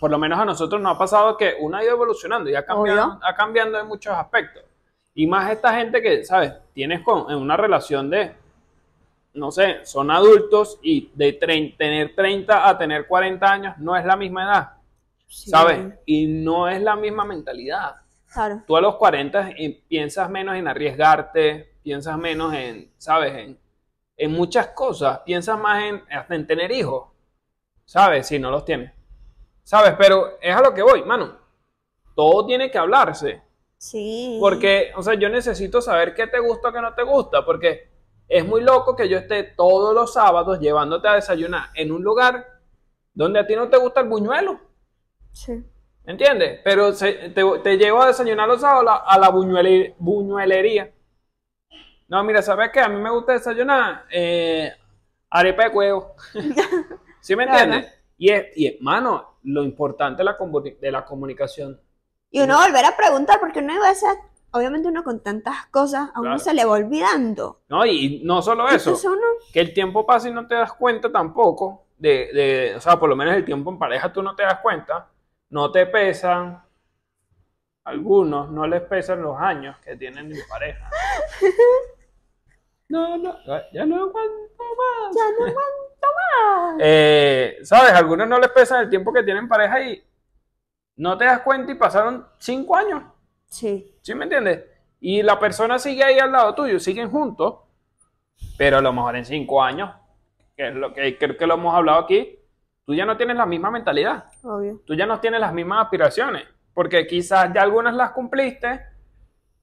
por lo menos a nosotros nos ha pasado que uno ha ido evolucionando y ha cambiado, ha cambiando en muchos aspectos. Y más esta gente que, ¿sabes? Tienes con, en una relación de, no sé, son adultos y de tener 30 a tener 40 años no es la misma edad, Sí, ¿sabes? Y no es la misma mentalidad. Claro. Tú a los 40 eh, piensas menos en arriesgarte, piensas menos en, ¿sabes? En, en muchas cosas, piensas más en, hasta en tener hijos, ¿sabes? Si no los tienes, ¿sabes? Pero es a lo que voy, mano. Todo tiene que hablarse, Sí. porque, o sea, yo necesito saber qué te gusta o qué no te gusta, porque es muy loco que yo esté todos los sábados llevándote a desayunar en un lugar donde a ti no te gusta el buñuelo. Sí. ¿Entiendes? Pero se- te, te llevo a desayunar los sábados a la, a la buñuele- buñuelería. No, mira, ¿sabes qué? A mí me gusta desayunar eh, arepa de huevo. ¿Sí me Claro. entiendes? Y es, y es, mano, lo importante de la, de la comunicación. Y uno volver a preguntar, porque uno a veces, obviamente uno con tantas cosas, a uno Claro. se le va olvidando. ¿No? Y, no solo eso, Entonces uno, que el tiempo pasa y no te das cuenta tampoco. De, de, o sea, por lo menos el tiempo en pareja tú no te das cuenta. No te pesan. Algunos no les pesan los años que tienen en pareja. No, no, ya no aguanto más. ya no aguanto Eh, ¿Sabes? Algunos no les pesan el tiempo que tienen en pareja y no te das cuenta y pasaron cinco años. Sí. ¿Sí me entiendes? Y la persona sigue ahí al lado tuyo, siguen juntos, pero a lo mejor en cinco años, que es lo que creo que lo hemos hablado aquí, tú ya no tienes la misma mentalidad, Obvio. tú ya no tienes las mismas aspiraciones, porque quizás ya algunas las cumpliste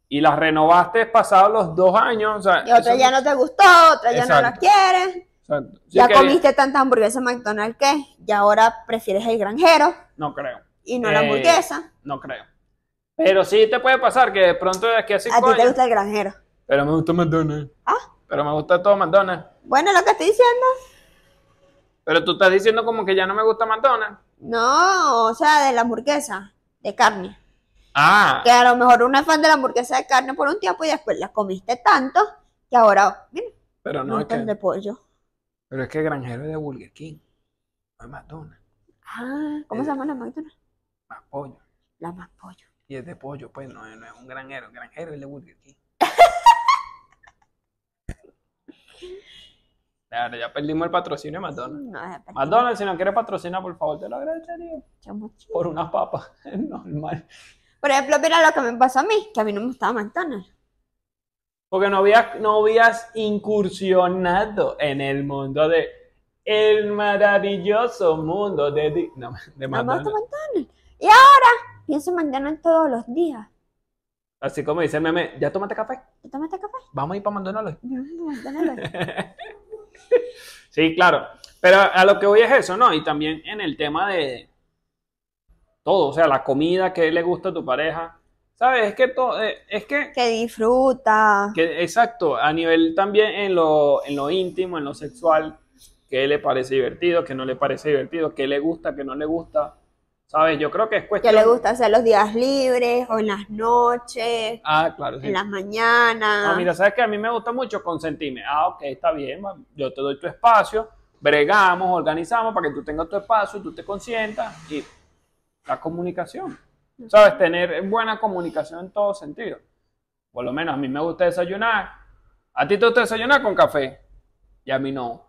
y las renovaste pasados los dos años. O sea, Y otra ya no te gustó, otra ya no la Exacto. quieres. Exacto. Sí Ya que- comiste tantas hamburguesas McDonald's que ya ahora prefieres el granjero No creo, y no la Eh, hamburguesa. no creo. Pero sí te puede pasar que de pronto de aquí a A ti te gusta el granjero. Pero me gusta McDonald's. Ah. Pero me gusta todo McDonald's. Bueno, lo que estoy diciendo. Pero tú estás diciendo como que ya no me gusta McDonald's. No, o sea, de la hamburguesa, de carne. Ah, Que a lo mejor uno es fan de la hamburguesa de carne por un tiempo y después la comiste tanto que ahora, mira, pero no no es el de que, pollo. Pero es que granjero es de Burger King, no es McDonald's, Ah, ¿cómo se llama la McDonald's? más pollo. La más pollo. Y es de pollo, pues no, no es un granjero, el granjero es de Burger King. Claro, ya perdimos el patrocinio de McDonald's. No. McDonald's, si no quieres patrocinar, por favor, te lo agradecería. Por unas papas, es normal. Por ejemplo, mira lo que me pasó a mí, que a mí no me gustaba McDonald's. Porque no habías, no habías incursionado en el mundo de el maravilloso mundo de, di- no, de McDonald's. Y ahora pienso en McDonald's todos los días. Así como dice el meme, ¿ya tomaste café? ¿Tú tomaste café? Vamos a ir para McDonald's. McDonald's. Sí, claro. Pero a lo que voy es eso, ¿no? Y también en el tema de todo, o sea, la comida, que le gusta a tu pareja. ¿Sabes? Es que todo, eh, es que, que disfruta. que, exacto, a nivel también en lo, en lo íntimo, en lo sexual, qué le parece divertido, qué no le parece divertido, qué le gusta, qué no le gusta. ¿Sabes? Yo creo que es Que cuestión. le gusta hacer los días libres o en las noches, Ah, claro, sí. en las mañanas. No, mira, sabes que a mí me gusta mucho consentirme. Ah, ok, está bien, yo te doy tu espacio, bregamos, organizamos para que tú tengas tu espacio, tú te consientas y la comunicación. ¿Sabes? Tener buena comunicación en todo sentido. Por lo menos a mí me gusta desayunar. A ti te gusta desayunar con café y a mí no.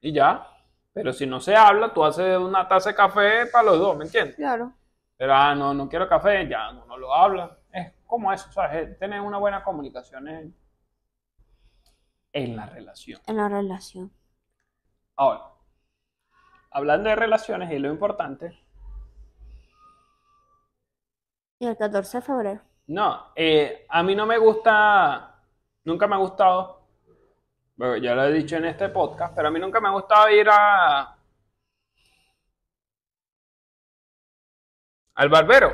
Y ya. Pero si no se habla, tú haces una taza de café para los dos, ¿me entiendes? Claro. Pero, ah, no, no quiero café, ya no, no lo habla. Es como eso, ¿sabes? Es tener una buena comunicación en, en la relación. En la relación. Ahora, hablando de relaciones y lo importante, Y el 14 de febrero. no, eh, a mí no me gusta, nunca me ha gustado, bueno, ya lo he dicho en este podcast, pero a mí nunca me ha gustado ir a al barbero.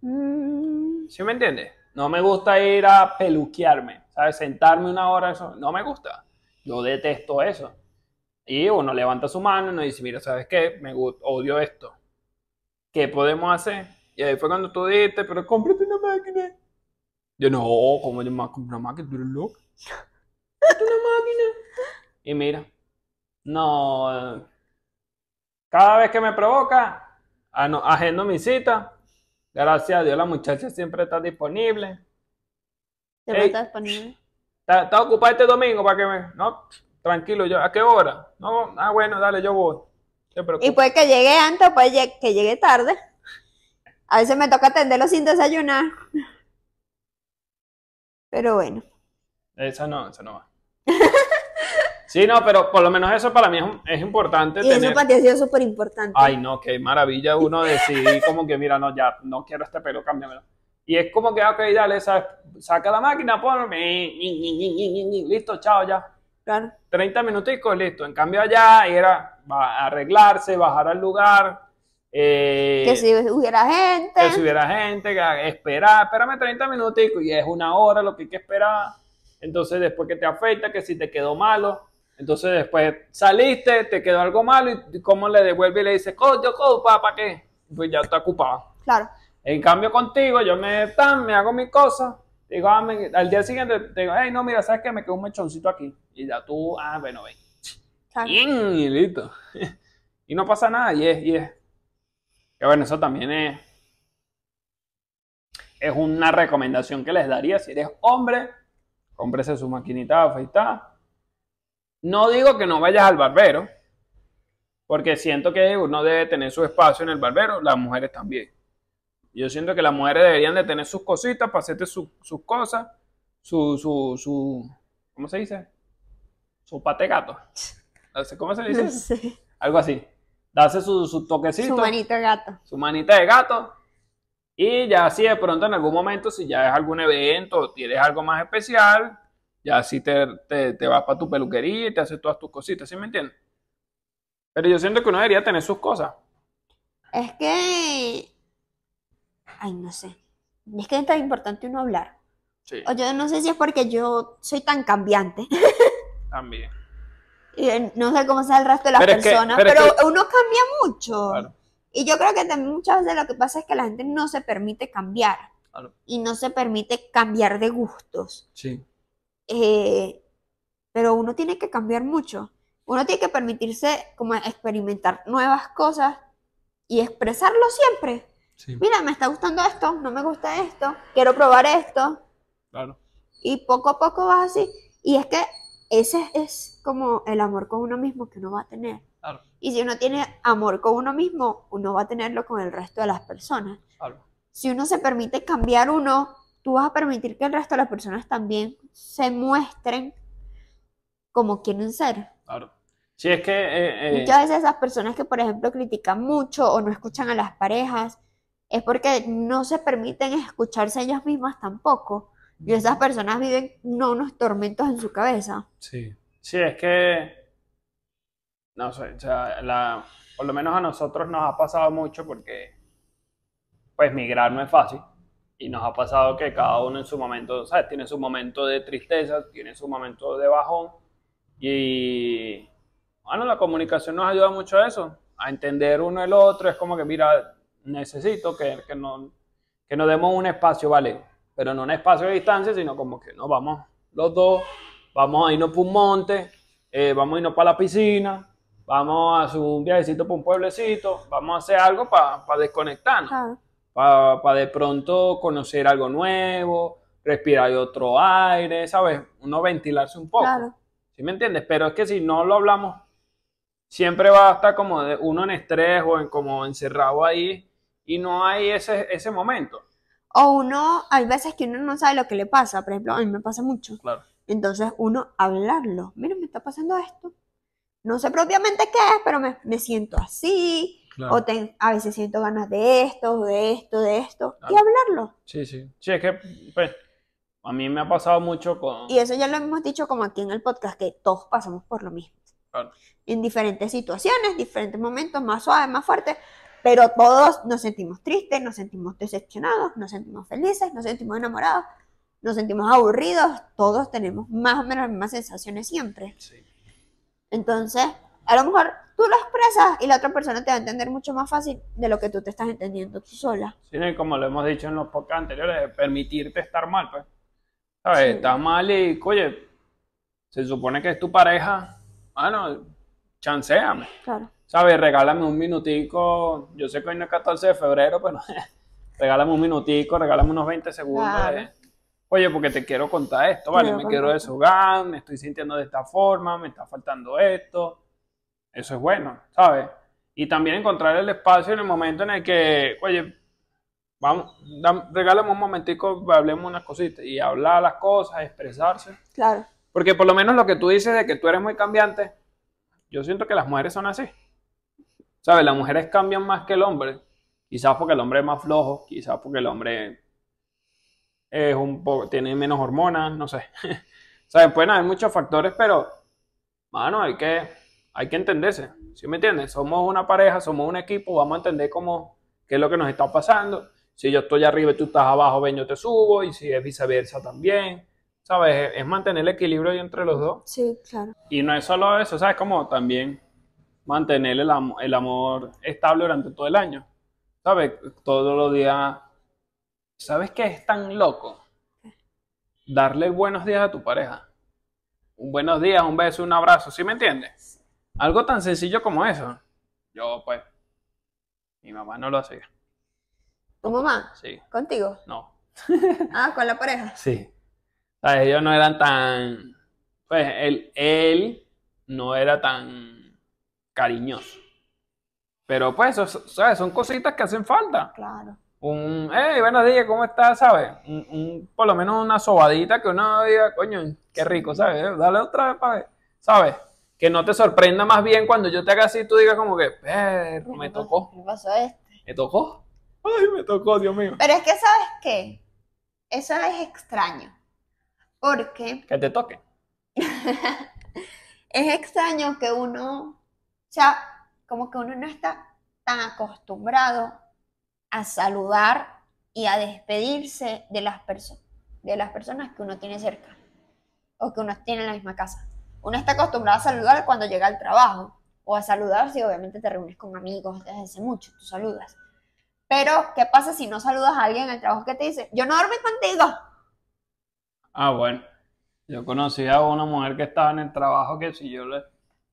Mm, ¿Sí me entiendes? No me gusta ir a peluquearme, ¿sabes? Sentarme una hora, eso no me gusta. Yo detesto eso. Y uno levanta su mano y nos dice, mira, ¿sabes qué? Me odio esto. ¿Qué podemos hacer? Y ahí fue cuando tú dijiste, pero cómprate una máquina. Yo no, ¿cómo yo me voy a comprar una máquina? ¿Tú eres loco? Cómprate una máquina. Y mira, no. Cada vez que me provoca, agendo mi cita. Gracias a Dios, la muchacha siempre está disponible. ¿Te Ey. está disponible? ¿Está, está ocupado este domingo para que me.? No, tranquilo, yo. ¿A qué hora? No, ah, bueno, dale, yo voy. Y puede que llegue antes, puede lle- que llegue tarde. A veces me toca atenderlo sin desayunar. Pero bueno. Esa no, esa no va. Sí, no, pero por lo menos eso para mí es, es importante Y eso tener. para ti ha sido súper importante. Ay, no, qué maravilla uno decidir como que, mira, no, ya, no quiero este pelo, cámbiamelo. Y es como que, ok, dale, ¿sabes? saca la máquina, ponme, listo, chao, ya. Claro. 30 minuticos, listo. En cambio allá era arreglarse, bajar al lugar, eh, Que si hubiera gente. que si hubiera gente, que esperar, espérame 30 minuticos y es una hora lo que hay que esperar. Entonces después que te afecta, que si te quedó malo, entonces después saliste, te quedó algo malo y cómo le devuelve y le dice, coño, copa, ¿para qué? Pues ya está ocupado. Claro. En cambio contigo, yo me, tan, me hago mi cosa, digo, ah, me- al día siguiente te digo, hey, no, mira, ¿sabes qué? Me quedó un mechoncito aquí. Y ya tú, ah, bueno, ven. Bien, y listo. Y no pasa nada, y es, y es. Que bueno, eso también es. Es una recomendación que les daría. Si eres hombre, cómprese su maquinita de afeitar. No digo que no vayas al barbero, porque siento que uno debe tener su espacio en el barbero, las mujeres también. Yo siento que las mujeres deberían de tener sus cositas para hacerte su- sus cosas, su, su, su, ¿cómo se dice? Su pate gato. ¿Cómo se dice? No eso? sé. Algo así. Darse su, su toquecito, Su manito de gato. su manita de gato. Y ya si de pronto en algún momento, si ya es algún evento o tienes algo más especial, ya si te, te, te vas para tu peluquería y te haces todas tus cositas, ¿sí me entiendes? Pero yo siento que uno debería tener sus cosas. Es que. Ay, no sé. Es que es tan importante uno hablar. Sí, O yo no sé si es porque yo soy tan cambiante. también. Eh, no sé cómo sea el resto de las Pero es que- personas, pero es pero, que- uno cambia mucho. Claro. Y yo creo que también muchas veces lo que pasa es que la gente no se permite cambiar. Claro. Y no se permite cambiar de gustos. Sí. Eh, pero uno tiene que cambiar mucho. Uno tiene que permitirse como experimentar nuevas cosas y expresarlo siempre. Sí, Mira, me está gustando esto, no me gusta esto, quiero probar esto. claro. Y poco a poco vas así. Y es que ese es como el amor con uno mismo que uno va a tener. Claro, Y si uno tiene amor con uno mismo, uno va a tenerlo con el resto de las personas. claro. Si uno se permite cambiar uno, tú vas a permitir que el resto de las personas también se muestren como quieren ser. claro. Sí, es que eh, eh, Muchas veces esas personas que, por ejemplo, critican mucho o no escuchan a las parejas, es porque no se permiten escucharse ellas mismas tampoco. Y esas personas viven no, unos tormentos en su cabeza. Sí, sí, es que, no sé, o sea, la, por lo menos a nosotros nos ha pasado mucho porque, pues, migrar no es fácil. Y nos ha pasado que cada uno en su momento, ¿sabes? Tiene su momento de tristeza, tiene su momento de bajón. Y, bueno, la comunicación nos ayuda mucho a eso, a entender uno el otro. Es como que, mira, necesito que, que, no, que nos demos un espacio, ¿vale? Pero no un espacio de distancia, sino como que nos vamos los dos, vamos a irnos por un monte, eh, vamos a irnos para la piscina, vamos a hacer un viajecito por un pueblecito, vamos a hacer algo para desconectarnos, para de pronto conocer algo nuevo, respirar otro aire, ¿sabes? Uno ventilarse un poco. Claro. ¿Sí me entiendes? Pero es que si no lo hablamos, siempre va a estar como de uno en estrés o en, como encerrado ahí y no hay ese, ese momento. O uno, hay veces que uno no sabe lo que le pasa, por ejemplo, a mí me pasa mucho. Claro. Entonces uno hablarlo, mira, me está pasando esto. No sé propiamente qué es, pero me, me siento así, o ten- a veces siento ganas de esto, de esto, de esto, y Claro. hablarlo. Sí, sí. Sí, es que, pues, a mí me ha pasado mucho con... Y eso ya lo hemos dicho como aquí en el podcast, que todos pasamos por lo mismo. Claro. En diferentes situaciones, diferentes momentos, más suaves, más fuertes, pero todos nos sentimos tristes, nos sentimos decepcionados, nos sentimos felices, nos sentimos enamorados, nos sentimos aburridos, todos tenemos más o menos las mismas sensaciones siempre. Sí. Entonces, a lo mejor tú lo expresas y la otra persona te va a entender mucho más fácil de lo que tú te estás entendiendo tú sola. Sí, y como lo hemos dicho en los podcasts anteriores, permitirte estar mal, pues. ¿Sabes? Sí. Estás mal y, oye, se supone que es tu pareja. Bueno, chanceame. Claro. ¿Sabes? Regálame un minutico. Yo sé que hoy no es 14 de febrero, pero regálame un minutico, regálame unos 20 segundos. Claro. de, Oye, porque te quiero contar esto, ¿vale? Quiero Me quiero deshogar, me estoy sintiendo de esta forma, me está faltando esto. Eso es bueno, ¿sabes? Y también encontrar el espacio en el momento en el que, oye, vamos, regálame un momentico, hablemos unas cositas y hablar las cosas, expresarse. Claro. Porque por lo menos lo que tú dices de que tú eres muy cambiante, yo siento que las mujeres son así. ¿Sabes? Las mujeres cambian más que el hombre. Quizás porque el hombre es más flojo, quizás porque el hombre es un poco, tiene menos hormonas, no sé. ¿Sabes? Pueden haber muchos factores, pero, mano, hay que, hay que entenderse. ¿Sí me entiendes? Somos una pareja, somos un equipo, vamos a entender cómo, qué es lo que nos está pasando. Si yo estoy arriba y tú estás abajo, ven, yo te subo, y si es viceversa también. ¿Sabes? Es mantener el equilibrio ahí entre los dos. Sí, claro. Y no es solo eso, ¿sabes? Como también mantener el, am- el amor estable durante todo el año. ¿Sabes? Todos los días. ¿Sabes qué es tan loco? Darle buenos días a tu pareja. Un buenos días, un beso, un abrazo, ¿sí me entiendes? Algo tan sencillo como eso. Yo, pues, mi mamá no lo hacía. ¿Tu mamá? Sí, ¿Contigo? no. Ah, con la pareja. Sí. ¿Sabes? Ellos no eran tan. Pues él, él no era tan cariñoso. Pero pues, ¿sabes? Son cositas que hacen falta. Claro. Un, hey, buenos días, ¿cómo estás? ¿Sabes? Un, un- por lo menos una sobadita que uno diga, coño, qué rico, ¿sabes? Dale otra vez para ver, ¿sabes? Que no te sorprenda más bien cuando yo te haga así y tú digas como que, perro, me tocó, Me pasó esto. me tocó. Ay, me tocó, Dios mío. Pero es que, ¿sabes qué? Eso es extraño. Porque Que te toque. es extraño que uno, sea, como que uno no está tan acostumbrado a saludar y a despedirse de las personas, de las personas que uno tiene cerca o que uno tiene en la misma casa. Uno está acostumbrado a saludar cuando llega al trabajo o a saludar si obviamente te reúnes con amigos desde hace mucho, tú saludas. Pero, ¿qué pasa si no saludas a alguien en el trabajo que te dice, yo no dormí contigo? Ah, bueno. Yo conocí a una mujer que estaba en el trabajo que si yo le,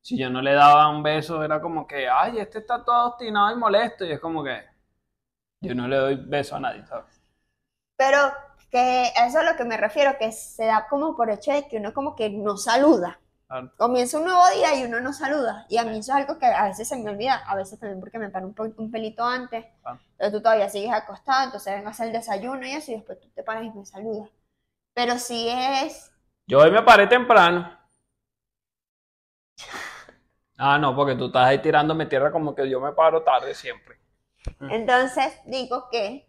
si yo no le daba un beso era como que, ay, este está todo obstinado y molesto. Y es como que yo no le doy beso a nadie, ¿sabes? Pero que eso es a lo que me refiero, que se da como por hecho de que uno como que no saluda. Claro. Comienza un nuevo día y uno no saluda. Y a mí eso es algo que a veces se me olvida, a veces también porque me paro un, un pelito antes. Claro. Entonces tú todavía sigues acostado, entonces vengo a hacer el desayuno y eso, y después tú te paras y me saludas. Pero si es, Yo hoy me paré temprano. Ah, no, porque tú estás ahí tirándome tierra como que yo me paro tarde siempre. entonces digo que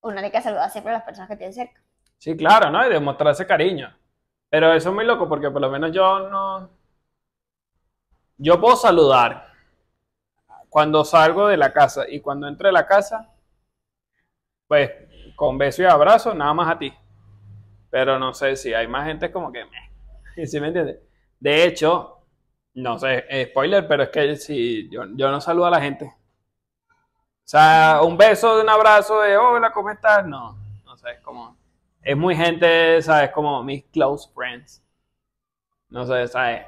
uno tiene que saludar siempre a las personas que tiene cerca. Sí, claro, ¿no? Y demostrarse cariño. Pero eso es muy loco porque por lo menos yo no... Yo puedo saludar cuando salgo de la casa y cuando entro de la casa, pues con beso y abrazo, nada más a ti. Pero no sé si hay más gente como que... ¿Sí me entiendes? De hecho, no sé, eh, spoiler, pero es que si yo, yo no saludo a la gente. O sea, un beso, un abrazo de hola, ¿cómo estás? No, no sé, es como es muy gente, ¿sabes? Como mis close friends. No sé, ¿sabes?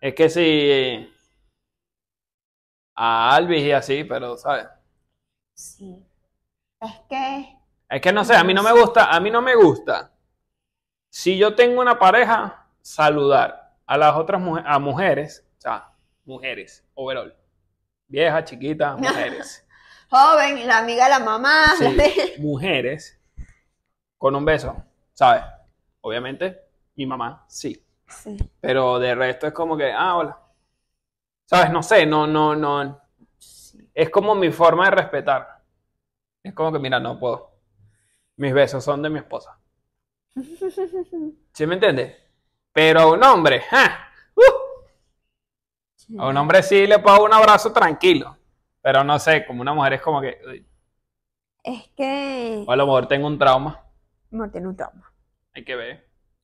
Es que sí. A Alvis y así, pero, ¿sabes? Sí. Es que, Es que no sé, a mí no me gusta, a mí no me gusta. Si yo tengo una pareja, saludar a las otras mujeres, a mujeres, o sea, mujeres, overall. Viejas, chiquitas, mujeres. joven, la amiga de la mamá. Sí, mujeres con un beso, ¿sabes? Obviamente, mi mamá, sí. Sí. Pero de resto es como que, ah, hola. ¿Sabes? No sé, no, no, no. Es como mi forma de respetar. Es como que, mira, no puedo. Mis besos son de mi esposa. ¿Sí me entiendes? Pero un hombre, ¡ja! A un hombre sí le puedo dar un abrazo tranquilo. Pero no sé, como una mujer es como que, uy, Es que. o a lo mejor tengo un trauma. Amor, tiene un trauma. Hay que ver. A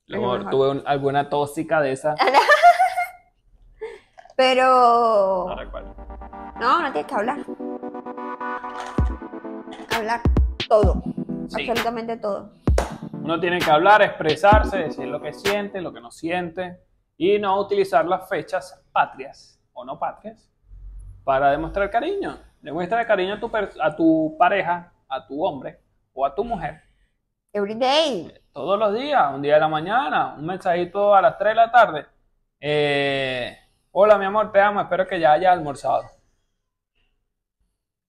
lo lo mejor mejor. tuve un- alguna tóxica de esa. Pero. No recuerdo. No, no tienes que hablar. Hablar todo. Sí. Absolutamente todo. Uno tiene que hablar, expresarse, decir lo que siente, lo que no siente y no utilizar las fechas patrias o no patrias para demostrar cariño. Demuestra cariño a tu, a tu pareja, a tu hombre o a tu mujer Every day. todos los días, un día de la mañana, un mensajito a las 3 de la tarde. Eh, Hola, mi amor, te amo, espero que ya hayas almorzado.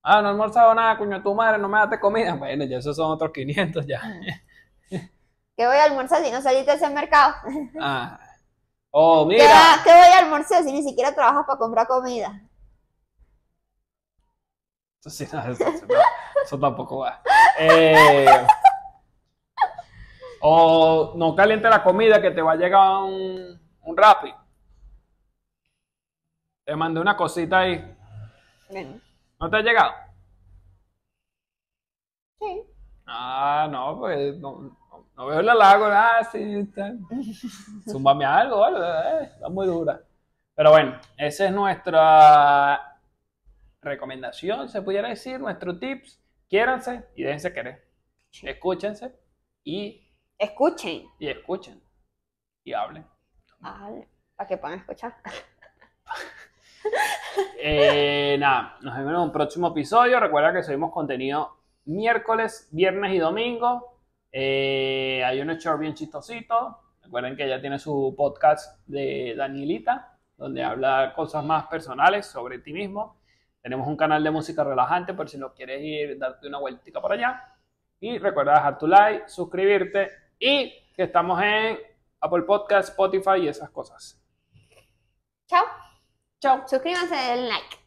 Ah, no he almorzado nada, coño, tu madre, no me das comida. Bueno, ya esos son otros 500 ya. ¿Qué voy a almorzar si no saliste a ese mercado? Ah. Oh, ¿Qué, mira. ¿Qué voy a almorzar si ni siquiera trabajas para comprar comida? Eso, sí, no, eso- eso no, eso tampoco va. Eh, o no caliente la comida que te va a llegar un, un Rappi. Te mandé una cosita ahí. Bueno, ¿No te ha llegado? sí. Ah, no, pues no, no- veo la lago. Ah, sí, está. Zúmbame algo, eh, está muy dura. Pero bueno, esa es nuestra recomendación, se pudiera decir, nuestro tips. Quiéranse y déjense querer. Escúchense y, Escuchen. y escuchen. Y hablen. para que puedan escuchar. Eh, nada, nos vemos en un próximo episodio. Recuerda que subimos contenido miércoles, viernes y domingo. Eh, hay un short bien chistosito. Recuerden que ella tiene su podcast de Danielita, donde habla cosas más personales sobre ti mismo. Tenemos un canal de música relajante por si no quieres ir, darte una vueltica por allá. Y recuerda dejar tu like, suscribirte y que estamos en Apple Podcast, Spotify y esas cosas. Chao. Chao. Suscríbanse, den like.